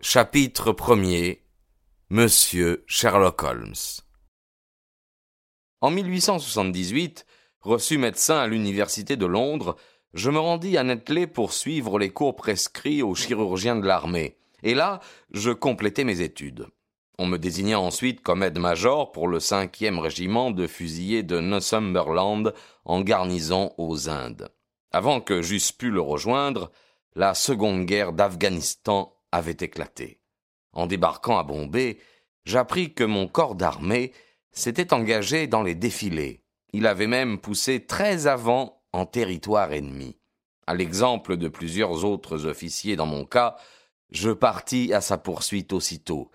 Chapitre 1er Monsieur Sherlock Holmes En 1878, reçu médecin à l'université de Londres, je me rendis à Netley pour suivre les cours prescrits aux chirurgiens de l'armée, et là, je complétais mes études. On me désigna ensuite comme aide-major pour le cinquième régiment de fusiliers de Northumberland en garnison aux Indes. Avant que j'eusse pu le rejoindre, la seconde guerre d'Afghanistan avait éclaté. En débarquant à Bombay, j'appris que mon corps d'armée s'était engagé dans les défilés. Il avait même poussé très avant en territoire ennemi. À l'exemple de plusieurs autres officiers dans mon cas, je partis à sa poursuite aussitôt,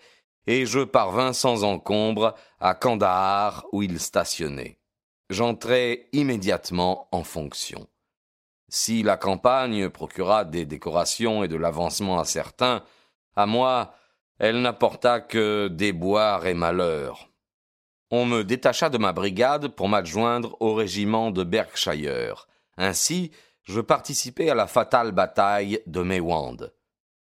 et je parvins sans encombre à Kandahar où il stationnait. J'entrai immédiatement en fonction. Si la campagne procura des décorations et de l'avancement à certains, à moi, elle n'apporta que déboire et malheur. On me détacha de ma brigade pour m'adjoindre au régiment de Berkshire. Ainsi, je participai à la fatale bataille de Mewand.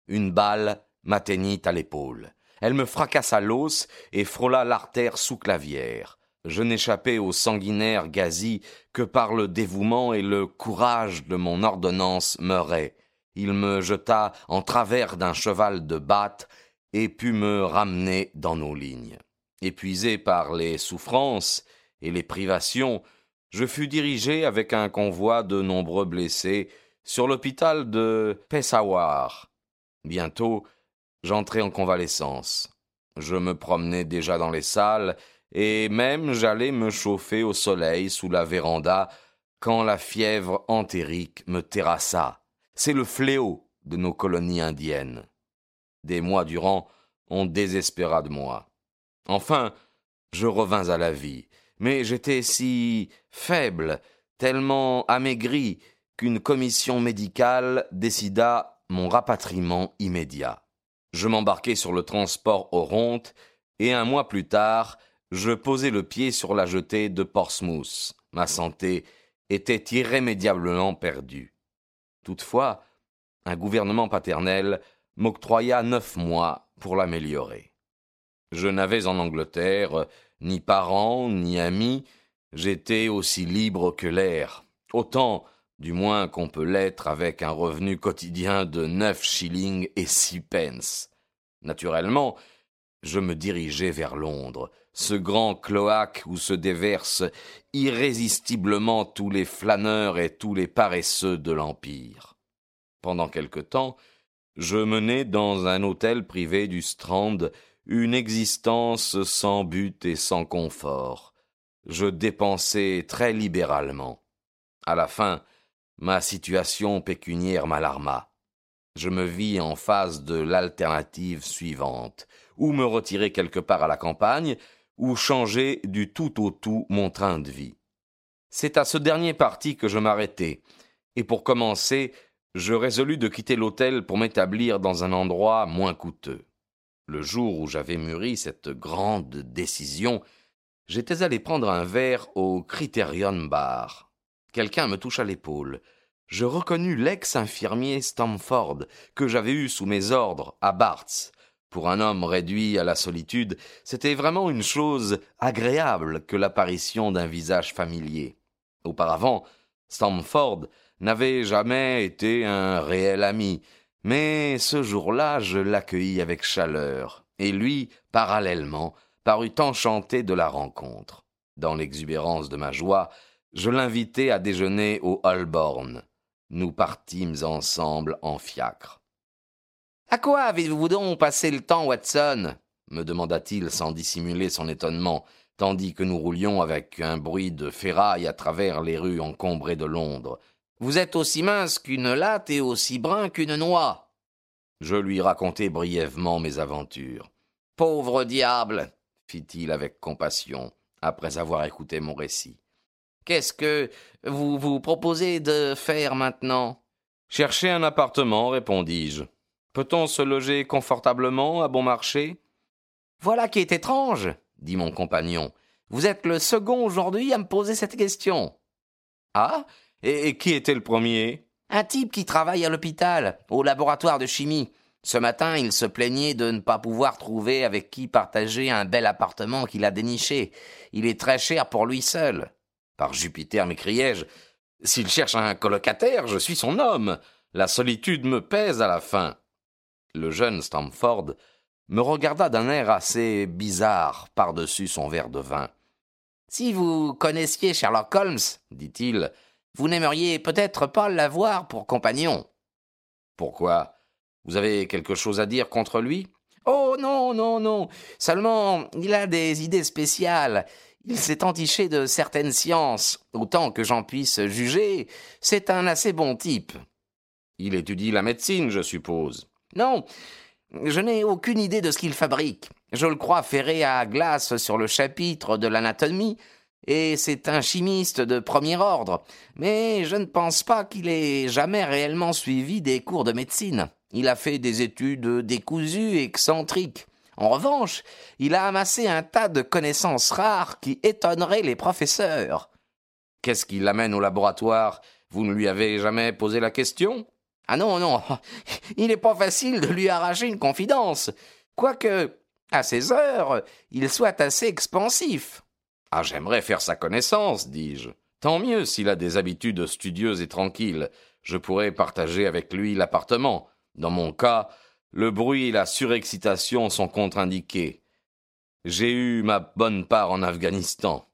Une balle m'atteignit à l'épaule. Elle me fracassa l'os et frôla l'artère sous-clavière je n'échappai au sanguinaire Gazi que par le dévouement et le courage de mon ordonnance Meuret. Il me jeta en travers d'un cheval de batte et put me ramener dans nos lignes. Épuisé par les souffrances et les privations, je fus dirigé avec un convoi de nombreux blessés sur l'hôpital de Peshawar. Bientôt, j'entrai en convalescence. Je me promenais déjà dans les salles et même j'allais me chauffer au soleil sous la véranda quand la fièvre entérique me terrassa. C'est le fléau de nos colonies indiennes. Des mois durant, on désespéra de moi. Enfin, je revins à la vie, mais j'étais si faible, tellement amaigri, qu'une commission médicale décida mon rapatriement immédiat. Je m'embarquai sur le transport Oronte, et un mois plus tard, je posai le pied sur la jetée de Portsmouth. Ma santé était irrémédiablement perdue. Toutefois, un gouvernement paternel m'octroya neuf mois pour l'améliorer. Je n'avais en Angleterre ni parents ni amis, j'étais aussi libre que l'air, autant du moins qu'on peut l'être avec un revenu quotidien de neuf shillings et six pence. Naturellement, je me dirigeai vers Londres, ce grand cloaque où se déversent irrésistiblement tous les flâneurs et tous les paresseux de l'Empire. Pendant quelque temps, je menai dans un hôtel privé du Strand une existence sans but et sans confort. Je dépensai très libéralement. À la fin, ma situation pécuniaire m'alarma. Je me vis en face de l'alternative suivante, ou me retirer quelque part à la campagne, ou changer du tout au tout mon train de vie. C'est à ce dernier parti que je m'arrêtai, et pour commencer, je résolus de quitter l'hôtel pour m'établir dans un endroit moins coûteux. Le jour où j'avais mûri cette grande décision, j'étais allé prendre un verre au Criterion Bar. Quelqu'un me toucha l'épaule. Je reconnus l'ex-infirmier Stamford, que j'avais eu sous mes ordres à Barts, pour un homme réduit à la solitude, c'était vraiment une chose agréable que l'apparition d'un visage familier. Auparavant, Stamford n'avait jamais été un réel ami, mais ce jour-là je l'accueillis avec chaleur, et lui, parallèlement, parut enchanté de la rencontre. Dans l'exubérance de ma joie, je l'invitai à déjeuner au Holborn. Nous partîmes ensemble en fiacre. À quoi avez-vous donc passé le temps, Watson? me demanda-t-il sans dissimuler son étonnement, tandis que nous roulions avec un bruit de ferraille à travers les rues encombrées de Londres. Vous êtes aussi mince qu'une latte et aussi brun qu'une noix. Je lui racontai brièvement mes aventures. Pauvre diable, fit-il avec compassion, après avoir écouté mon récit. Qu'est-ce que vous vous proposez de faire maintenant? Chercher un appartement, répondis-je. Peut-on se loger confortablement à bon marché? Voilà qui est étrange, dit mon compagnon. Vous êtes le second aujourd'hui à me poser cette question. Ah? Et, qui était le premier? Un type qui travaille à l'hôpital, au laboratoire de chimie. Ce matin, il se plaignait de ne pas pouvoir trouver avec qui partager un bel appartement qu'il a déniché. Il est très cher pour lui seul. Par Jupiter, m'écriai-je, s'il cherche un colocataire, je suis son homme. La solitude me pèse à la fin. Le jeune Stamford me regarda d'un air assez bizarre par-dessus son verre de vin. Si vous connaissiez Sherlock Holmes, dit-il, vous n'aimeriez peut-être pas l'avoir pour compagnon. Pourquoi? Vous avez quelque chose à dire contre lui? Oh non, non, non. Seulement, il a des idées spéciales. Il s'est entiché de certaines sciences. Autant que j'en puisse juger, c'est un assez bon type. Il étudie la médecine, je suppose. Non, je n'ai aucune idée de ce qu'il fabrique. Je le crois ferré à glace sur le chapitre de l'anatomie, et c'est un chimiste de premier ordre, mais je ne pense pas qu'il ait jamais réellement suivi des cours de médecine. Il a fait des études décousues excentriques. En revanche, il a amassé un tas de connaissances rares qui étonneraient les professeurs. Qu'est-ce qui l'amène au laboratoire? Vous ne lui avez jamais posé la question? Ah non, non, il n'est pas facile de lui arracher une confidence, quoique, à ses heures, il soit assez expansif. Ah, j'aimerais faire sa connaissance, dis-je. Tant mieux s'il a des habitudes studieuses et tranquilles. Je pourrais partager avec lui l'appartement. Dans mon cas, le bruit et la surexcitation sont contre-indiqués. J'ai eu ma bonne part en Afghanistan.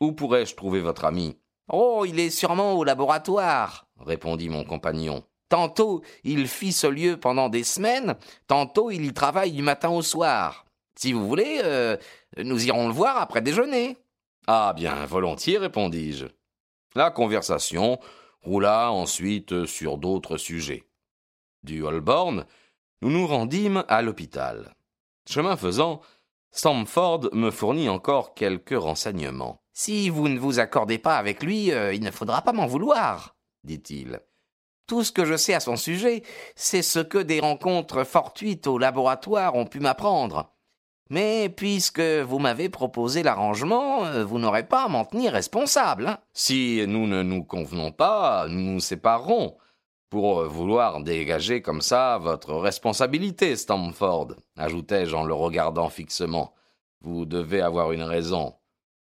Où pourrais-je trouver votre ami? Oh, il est sûrement au laboratoire, répondit mon compagnon. Tantôt il fit ce lieu pendant des semaines, tantôt il y travaille du matin au soir. Si vous voulez, euh, nous irons le voir après déjeuner. Ah bien, volontiers, répondis-je. La conversation roula ensuite sur d'autres sujets. Du Holborn, nous nous rendîmes à l'hôpital. Chemin faisant, Stamford me fournit encore quelques renseignements. Si vous ne vous accordez pas avec lui, euh, il ne faudra pas m'en vouloir, dit-il. Tout ce que je sais à son sujet, c'est ce que des rencontres fortuites au laboratoire ont pu m'apprendre. Mais puisque vous m'avez proposé l'arrangement, euh, vous n'aurez pas à m'en tenir responsable. Hein. Si nous ne nous convenons pas, nous nous séparerons. Pour euh, vouloir dégager comme ça votre responsabilité, Stamford, ajoutai-je en le regardant fixement. Vous devez avoir une raison.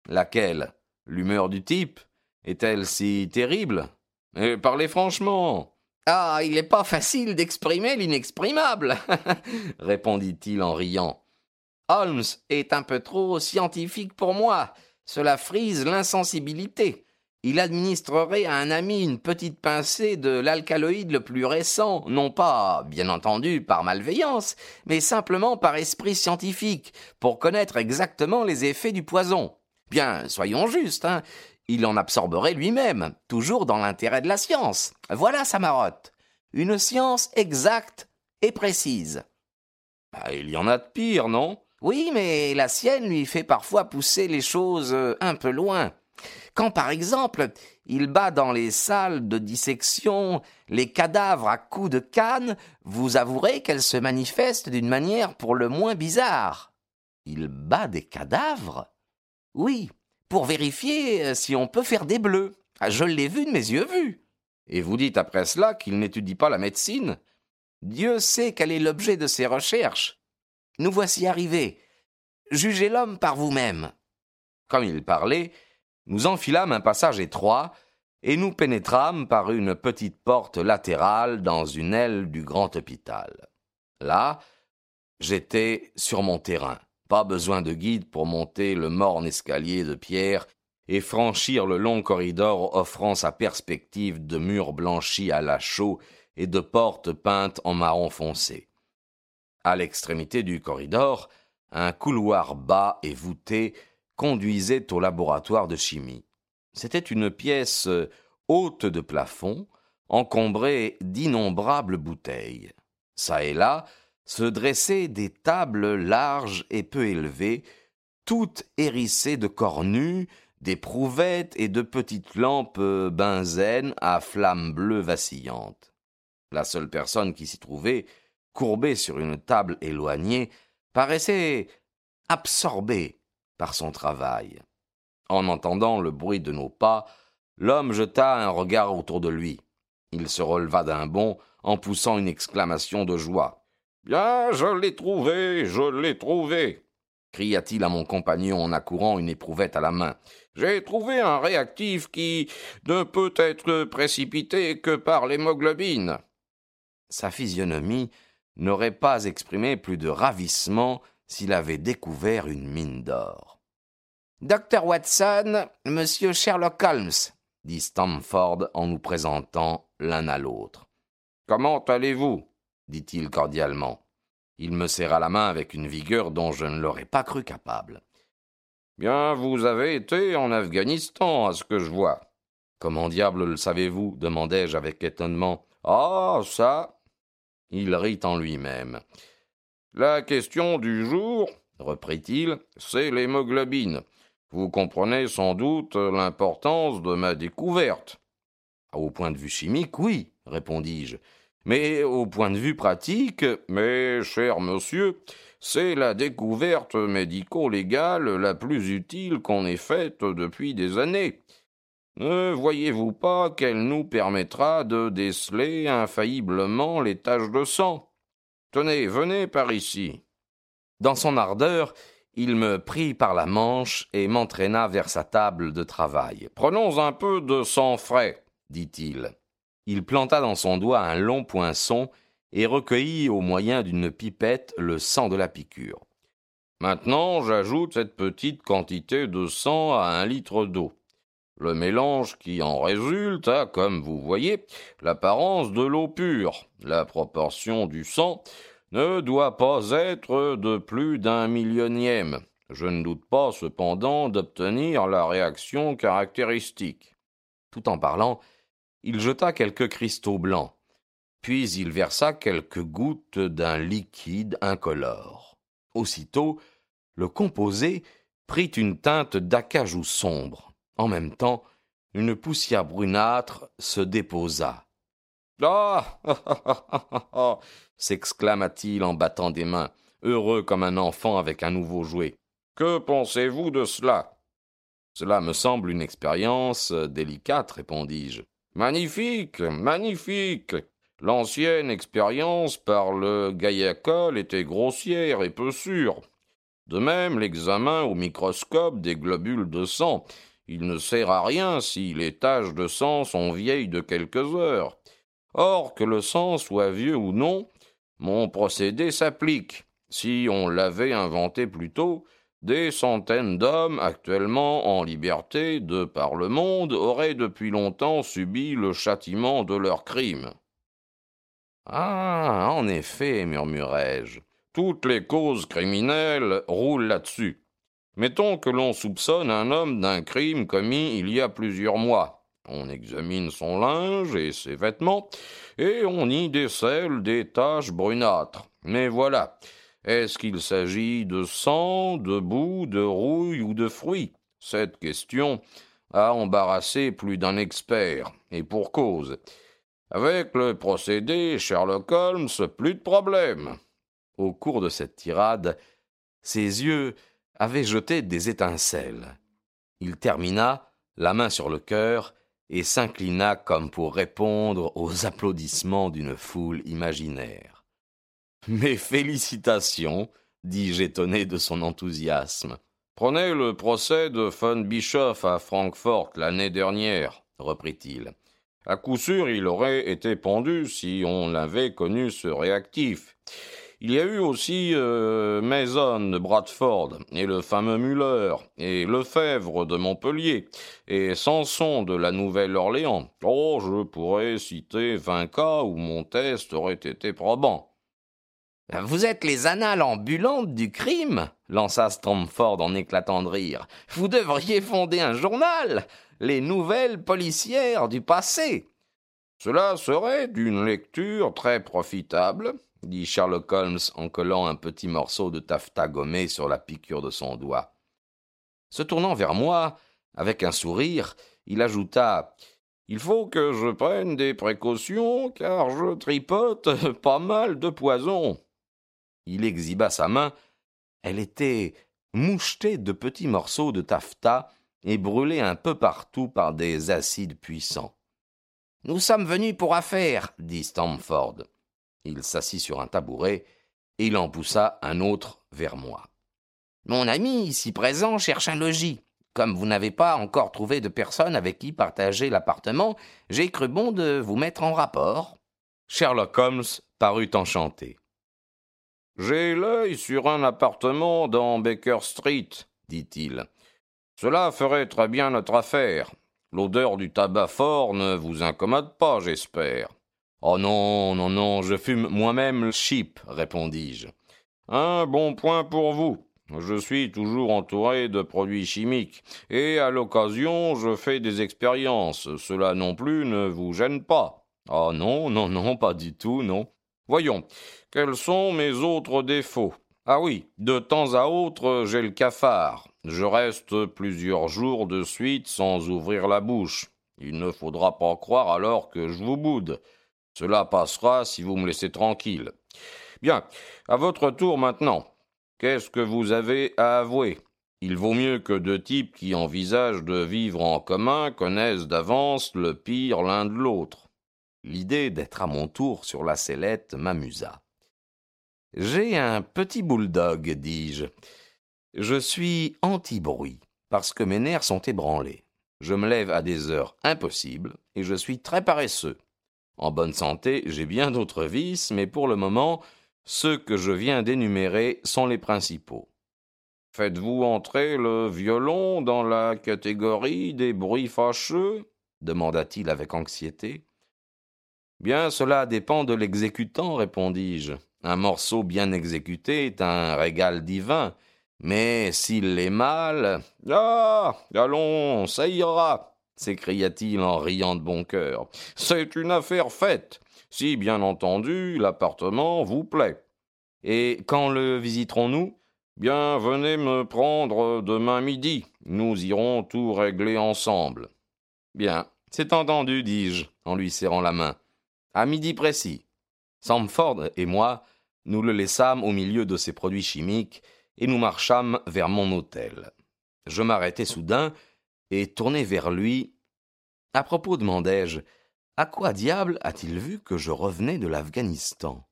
Laquelle? L'humeur du type? Est-elle si terrible? Et Parlez franchement. Ah, il n'est pas facile d'exprimer l'inexprimable, répondit-il en riant. Holmes est un peu trop scientifique pour moi. Cela frise l'insensibilité. Il administrerait à un ami une petite pincée de l'alcaloïde le plus récent, non pas, bien entendu, par malveillance, mais simplement par esprit scientifique, pour connaître exactement les effets du poison. Bien, soyons justes, hein. Il en absorberait lui-même, toujours dans l'intérêt de la science. Voilà sa marotte. Une science exacte et précise. Bah, il y en a de pire, non? Oui, mais la sienne lui fait parfois pousser les choses euh, un peu loin. Quand, par exemple, il bat dans les salles de dissection les cadavres à coups de canne, vous avouerez qu'elle se manifeste d'une manière pour le moins bizarre. Il bat des cadavres? Oui, pour vérifier euh, si on peut faire des bleus. Ah, je l'ai vu de mes yeux vus. Et vous dites après cela qu'il n'étudie pas la médecine Dieu sait quel est l'objet de ses recherches. Nous voici arrivés. Jugez l'homme par vous-même. Comme il parlait, nous enfilâmes un passage étroit, et nous pénétrâmes par une petite porte latérale dans une aile du grand hôpital. Là, j'étais sur mon terrain. Pas besoin de guide pour monter le morne escalier de pierre et franchir le long corridor offrant sa perspective de murs blanchis à la chaux et de portes peintes en marron foncé. À l'extrémité du corridor, un couloir bas et voûté conduisait au laboratoire de chimie. C'était une pièce haute de plafond, encombrée d'innombrables bouteilles. Ça et là se dressaient des tables larges et peu élevées, toutes hérissées de cornues, d'éprouvettes et de petites lampes benzène à flammes bleues vacillantes. La seule personne qui s'y trouvait, courbée sur une table éloignée, paraissait absorbée par son travail. En entendant le bruit de nos pas, l'homme jeta un regard autour de lui. Il se releva d'un bond en poussant une exclamation de joie. Bien, je l'ai trouvé, je l'ai trouvé cria-t-il à mon compagnon en accourant une éprouvette à la main. J'ai trouvé un réactif qui ne peut être précipité que par l'hémoglobine. Sa physionomie n'aurait pas exprimé plus de ravissement s'il avait découvert une mine d'or. Docteur Watson, monsieur Sherlock Holmes, dit Stamford en nous présentant l'un à l'autre. Comment allez-vous? Dit-il cordialement. Il me serra la main avec une vigueur dont je ne l'aurais pas cru capable. Bien, vous avez été en Afghanistan, à ce que je vois. Comment diable le savez-vous? demandai-je avec étonnement. Ah, ça? Il rit en lui-même. La question du jour, reprit-il, c'est l'hémoglobine. Vous comprenez sans doute l'importance de ma découverte. Au point de vue chimique, oui, répondis-je. Mais au point de vue pratique, mes cher monsieur, c'est la découverte médico-légale la plus utile qu'on ait faite depuis des années. Ne voyez-vous pas qu'elle nous permettra de déceler infailliblement les taches de sang? Tenez, venez par ici. Dans son ardeur, il me prit par la manche et m'entraîna vers sa table de travail. Prenons un peu de sang frais, dit-il. Il planta dans son doigt un long poinçon et recueillit au moyen d'une pipette le sang de la piqûre. Maintenant, j'ajoute cette petite quantité de sang à un litre d'eau. Le mélange qui en résulte a, comme vous voyez, l'apparence de l'eau pure. La proportion du sang ne doit pas être de plus d'un millionième. Je ne doute pas cependant d'obtenir la réaction caractéristique. Tout en parlant, il jeta quelques cristaux blancs, puis il versa quelques gouttes d'un liquide incolore. Aussitôt, le composé prit une teinte d'acajou sombre. En même temps, une poussière brunâtre se déposa. Ah s'exclama-t-il en battant des mains, heureux comme un enfant avec un nouveau jouet. Que pensez-vous de cela? Cela me semble une expérience délicate, répondis-je. Magnifique, magnifique. L'ancienne expérience par le gaïacol était grossière et peu sûre. De même, l'examen au microscope des globules de sang. Il ne sert à rien si les taches de sang sont vieilles de quelques heures. Or, que le sang soit vieux ou non, mon procédé s'applique. Si on l'avait inventé plus tôt, des centaines d'hommes actuellement en liberté de par le monde auraient depuis longtemps subi le châtiment de leurs crimes. Ah. En effet, murmurai-je. Toutes les causes criminelles roulent là-dessus. Mettons que l'on soupçonne un homme d'un crime commis il y a plusieurs mois. On examine son linge et ses vêtements, et on y décèle des taches brunâtres. Mais voilà, est-ce qu'il s'agit de sang, de boue, de rouille ou de fruits Cette question a embarrassé plus d'un expert, et pour cause. Avec le procédé Sherlock Holmes, plus de problème. Au cours de cette tirade, ses yeux avaient jeté des étincelles. Il termina, la main sur le cœur, et s'inclina comme pour répondre aux applaudissements d'une foule imaginaire. Mes félicitations, dis-je étonné de son enthousiasme. Prenez le procès de von Bischoff à Francfort l'année dernière, reprit-il. À coup sûr, il aurait été pendu si on avait connu ce réactif. Il y a eu aussi euh, Mason de Bradford, et le fameux Muller, et Lefebvre de Montpellier, et Samson de la Nouvelle-Orléans. Oh, je pourrais citer vingt cas où mon test aurait été probant. Vous êtes les annales ambulantes du crime lança Stamford en éclatant de rire. Vous devriez fonder un journal Les nouvelles policières du passé Cela serait d'une lecture très profitable, dit Sherlock Holmes en collant un petit morceau de taffetas gommé sur la piqûre de son doigt. Se tournant vers moi, avec un sourire, il ajouta Il faut que je prenne des précautions, car je tripote pas mal de poison. Il exhiba sa main. Elle était mouchetée de petits morceaux de taffetas et brûlée un peu partout par des acides puissants. Nous sommes venus pour affaire, dit Stamford. Il s'assit sur un tabouret et il en poussa un autre vers moi. Mon ami, ici présent, cherche un logis. Comme vous n'avez pas encore trouvé de personne avec qui partager l'appartement, j'ai cru bon de vous mettre en rapport. Sherlock Holmes parut enchanté. J'ai l'œil sur un appartement dans Baker Street, dit-il. Cela ferait très bien notre affaire. L'odeur du tabac fort ne vous incommode pas, j'espère. Oh non, non, non, je fume moi-même cheap, répondis-je. Un bon point pour vous. Je suis toujours entouré de produits chimiques, et à l'occasion je fais des expériences. Cela non plus ne vous gêne pas. Oh non, non, non, pas du tout, non. Voyons, quels sont mes autres défauts? Ah oui, de temps à autre, j'ai le cafard. Je reste plusieurs jours de suite sans ouvrir la bouche. Il ne faudra pas croire alors que je vous boude. Cela passera si vous me laissez tranquille. Bien, à votre tour maintenant. Qu'est-ce que vous avez à avouer? Il vaut mieux que deux types qui envisagent de vivre en commun connaissent d'avance le pire l'un de l'autre. L'idée d'être à mon tour sur la sellette m'amusa. J'ai un petit bouledogue, dis-je. Je suis anti-bruit, parce que mes nerfs sont ébranlés. Je me lève à des heures impossibles, et je suis très paresseux. En bonne santé, j'ai bien d'autres vices, mais pour le moment, ceux que je viens d'énumérer sont les principaux. Faites-vous entrer le violon dans la catégorie des bruits fâcheux? demanda-t-il avec anxiété. Bien, cela dépend de l'exécutant, répondis-je. Un morceau bien exécuté est un régal divin, mais s'il est mal. Ah. Allons, ça ira. s'écria-t-il en riant de bon cœur. C'est une affaire faite. Si, bien entendu, l'appartement vous plaît. Et quand le visiterons nous? Bien, venez me prendre demain midi. Nous irons tout régler ensemble. Bien, c'est entendu, dis-je, en lui serrant la main à midi précis. Samford et moi, nous le laissâmes au milieu de ces produits chimiques et nous marchâmes vers mon hôtel. Je m'arrêtai soudain et tournai vers lui. À propos, demandai-je, à quoi diable a-t-il vu que je revenais de l'Afghanistan?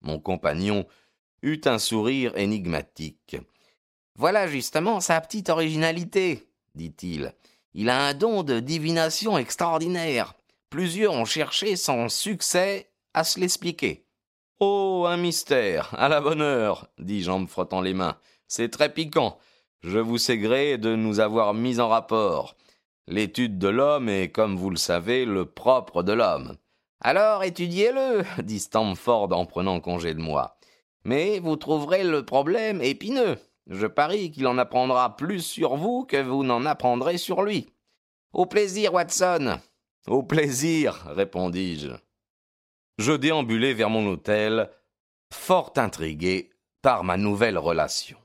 Mon compagnon eut un sourire énigmatique. Voilà justement sa petite originalité, dit-il. Il a un don de divination extraordinaire. Plusieurs ont cherché sans succès à se l'expliquer. Oh, un mystère, à la bonne heure, dis-je en me frottant les mains. C'est très piquant. Je vous sais gré de nous avoir mis en rapport. L'étude de l'homme est, comme vous le savez, le propre de l'homme. Alors étudiez-le, dit Stamford en prenant congé de moi. Mais vous trouverez le problème épineux. Je parie qu'il en apprendra plus sur vous que vous n'en apprendrez sur lui. Au plaisir, Watson. Au plaisir, répondis-je. Je déambulai vers mon hôtel, fort intrigué par ma nouvelle relation.